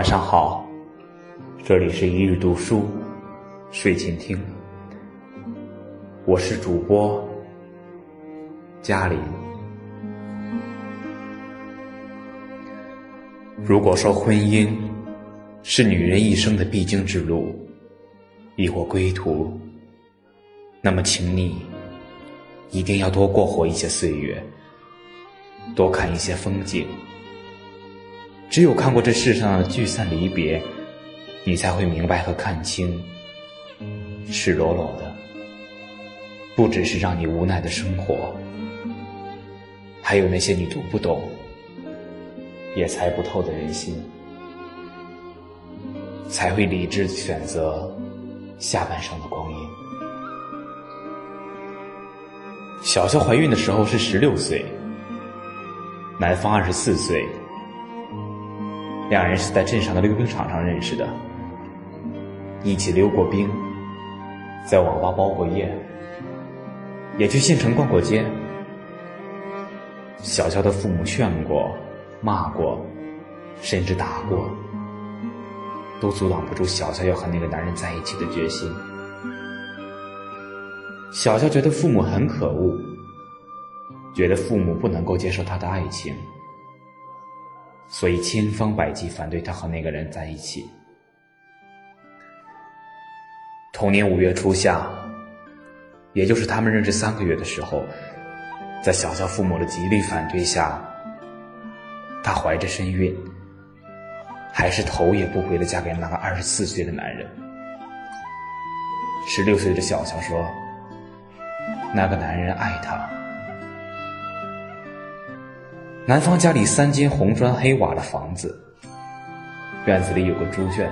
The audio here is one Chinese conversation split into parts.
晚上好，这里是一日读书睡前听，我是主播嘉林。如果说婚姻是女人一生的必经之路，亦或归途，那么请你一定要多过活一些岁月，多看一些风景。只有看过这世上的聚散离别，你才会明白和看清，赤裸裸的，不只是让你无奈的生活，还有那些你读不懂、也猜不透的人心，才会理智选择下半生的光阴。小肖怀孕的时候是十六岁，男方二十四岁。两人是在镇上的溜冰场上认识的，一起溜过冰，在网吧包过夜，也去县城逛过街。小肖的父母劝过、骂过，甚至打过，都阻挡不住小肖要和那个男人在一起的决心。小肖觉得父母很可恶，觉得父母不能够接受他的爱情。所以千方百计反对他和那个人在一起。同年五月初夏，也就是他们认识三个月的时候，在小肖父母的极力反对下，她怀着身孕，还是头也不回的嫁给那个二十四岁的男人。十六岁的小肖说：“那个男人爱她。”男方家里三间红砖黑瓦的房子，院子里有个猪圈，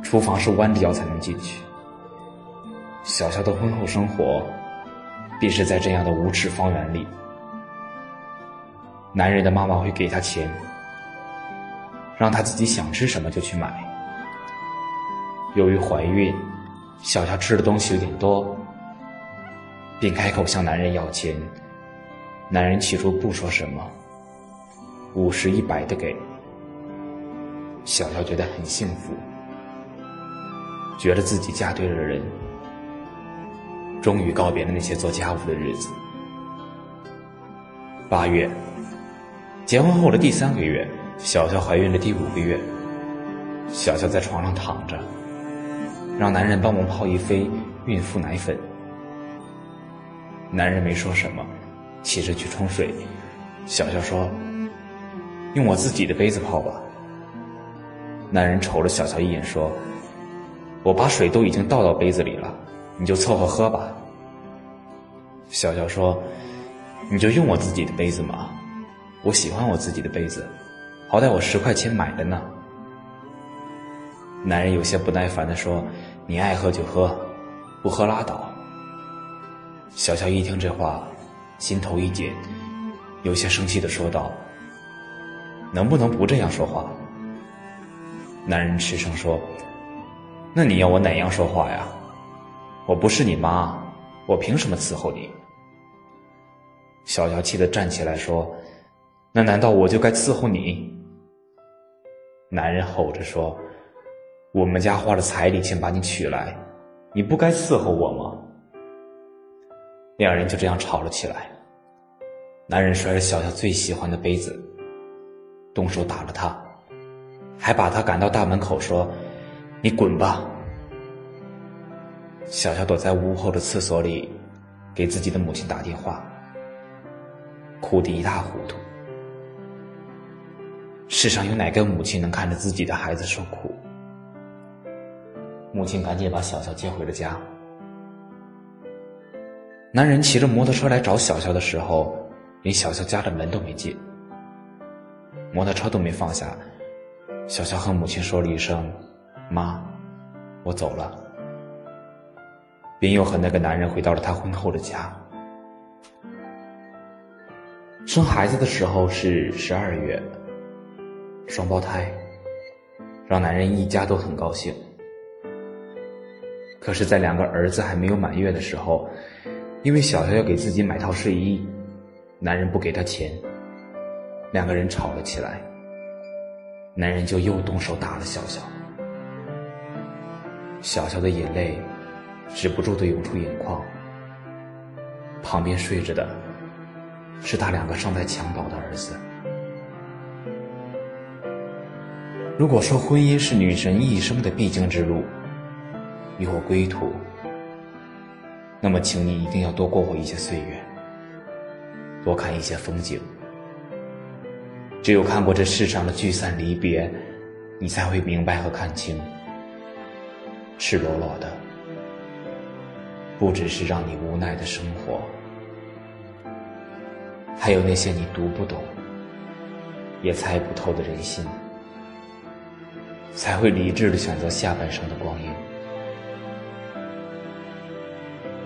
厨房是弯着腰才能进去。小肖的婚后生活，便是在这样的五尺方圆里。男人的妈妈会给他钱，让他自己想吃什么就去买。由于怀孕，小肖吃的东西有点多，便开口向男人要钱。男人起初不说什么，五十一百的给，小乔觉得很幸福，觉得自己嫁对了人，终于告别了那些做家务的日子。八月，结婚后的第三个月，小乔怀孕的第五个月，小乔在床上躺着，让男人帮忙泡一杯孕妇奶粉，男人没说什么。起身去冲水，小乔说：“用我自己的杯子泡吧。”男人瞅了小乔一眼说：“我把水都已经倒到杯子里了，你就凑合喝吧。”小乔说：“你就用我自己的杯子嘛，我喜欢我自己的杯子，好歹我十块钱买的呢。”男人有些不耐烦的说：“你爱喝就喝，不喝拉倒。”小乔一听这话。心头一紧，有些生气的说道：“能不能不这样说话？”男人吃声说：“那你要我哪样说话呀？我不是你妈，我凭什么伺候你？”小乔气得站起来说：“那难道我就该伺候你？”男人吼着说：“我们家花了彩礼钱把你娶来，你不该伺候我吗？”两人就这样吵了起来。男人摔了小小最喜欢的杯子，动手打了他，还把他赶到大门口说：“你滚吧！”小小躲在屋后的厕所里，给自己的母亲打电话，哭得一塌糊涂。世上有哪个母亲能看着自己的孩子受苦？母亲赶紧把小小接回了家。男人骑着摩托车来找小肖的时候，连小肖家的门都没进，摩托车都没放下。小肖和母亲说了一声：“妈，我走了。”便又和那个男人回到了他婚后的家。生孩子的时候是十二月，双胞胎，让男人一家都很高兴。可是，在两个儿子还没有满月的时候，因为小肖要给自己买套睡衣，男人不给他钱，两个人吵了起来。男人就又动手打了小小。小小的眼泪止不住的涌出眼眶。旁边睡着的是他两个尚在襁褓的儿子。如果说婚姻是女神一生的必经之路，与我归途，那么请你一定要多过活一些岁月，多看一些风景。只有看过这世上的聚散离别，你才会明白和看清，赤裸裸的，不只是让你无奈的生活，还有那些你读不懂、也猜不透的人心，才会理智的选择下半生的光阴。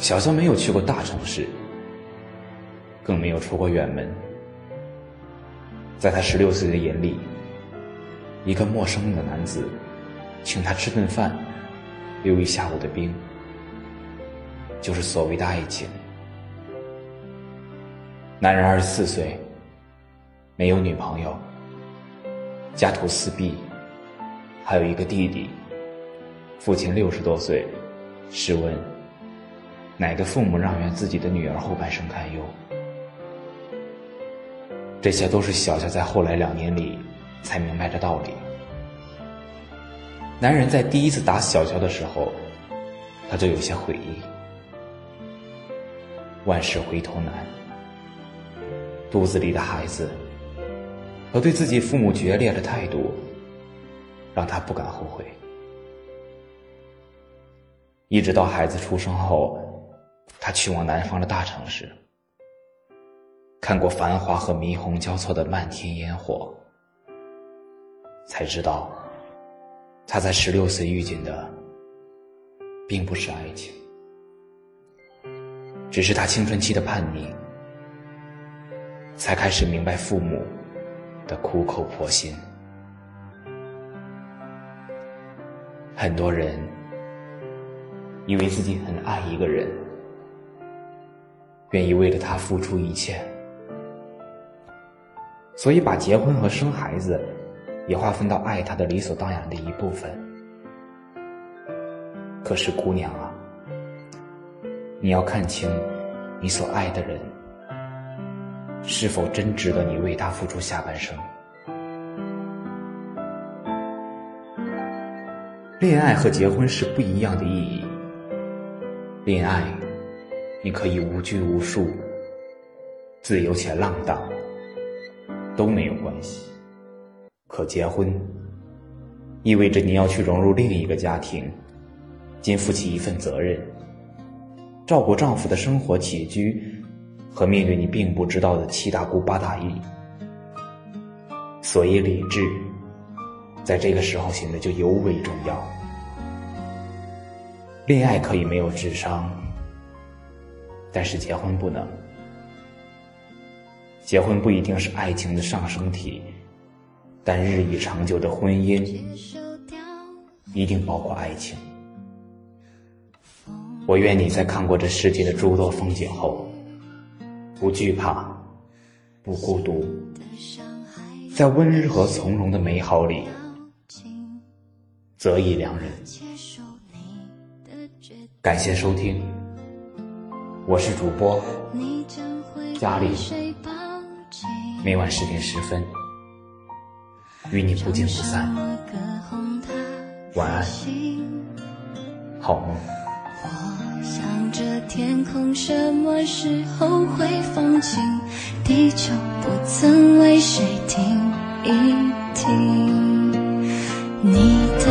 小肖没有去过大城市，更没有出过远门。在他十六岁的眼里，一个陌生的男子请他吃顿饭，溜一下午的冰，就是所谓的爱情。男人二十四岁，没有女朋友，家徒四壁，还有一个弟弟。父亲六十多岁，试问，哪个父母让愿自己的女儿后半生堪忧？这些都是小乔在后来两年里才明白的道理。男人在第一次打小乔的时候，他就有些悔意。万事回头难，肚子里的孩子和对自己父母决裂的态度，让他不敢后悔。一直到孩子出生后，去往南方的大城市。看过繁华和霓虹交错的漫天烟火，才知道，他在十六岁遇见的，并不是爱情，只是他青春期的叛逆，才开始明白父母的苦口婆心。很多人以为自己很爱一个人，愿意为了他付出一切。所以，把结婚和生孩子也划分到爱他的理所当然的一部分。可是，姑娘啊，你要看清你所爱的人是否真值得你为他付出下半生。恋爱和结婚是不一样的意义。恋爱，你可以无拘无束，自由且浪荡。都没有关系。可结婚，意味着你要去融入另一个家庭，肩负起一份责任，照顾丈夫的生活起居，和面对你并不知道的七大姑八大姨。所以，理智在这个时候显得就尤为重要。恋爱可以没有智商，但是结婚不能。结婚不一定是爱情的上升体，但日益长久的婚姻一定包括爱情。我愿你在看过这世界的诸多风景后，不惧怕，不孤独，在温和从容的美好里，择一良人。感谢收听，我是主播嘉丽。每晚十点十分，与你不见不散。晚安，好梦。我想着天空什么时候会放晴，地球不曾为谁停一停。你的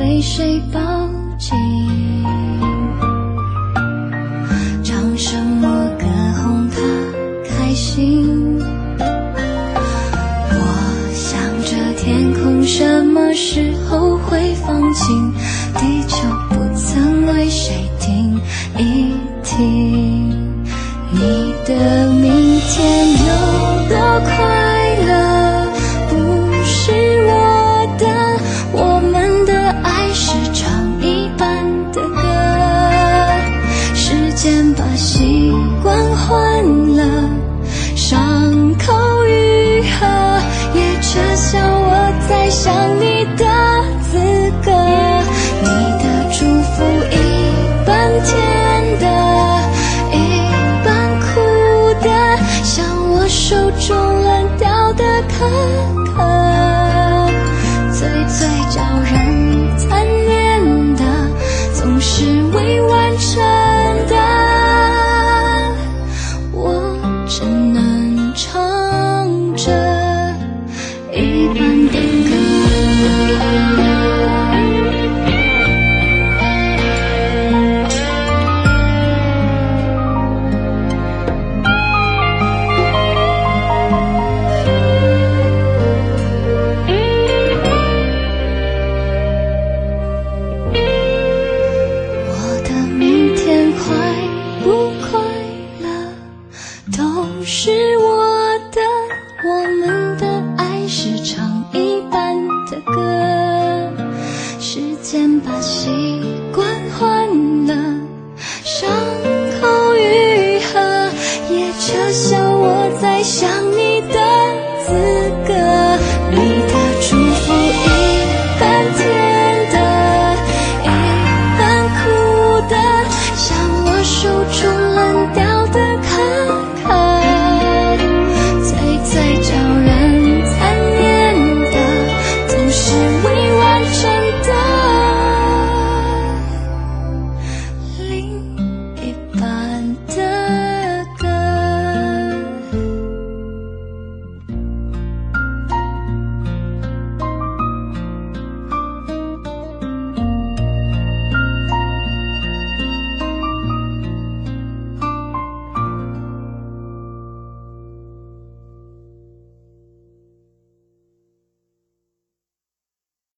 被谁抱紧？唱什么歌哄他开心？我想着天空什么时候会放晴？地球不曾为谁停一